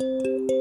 Tchau.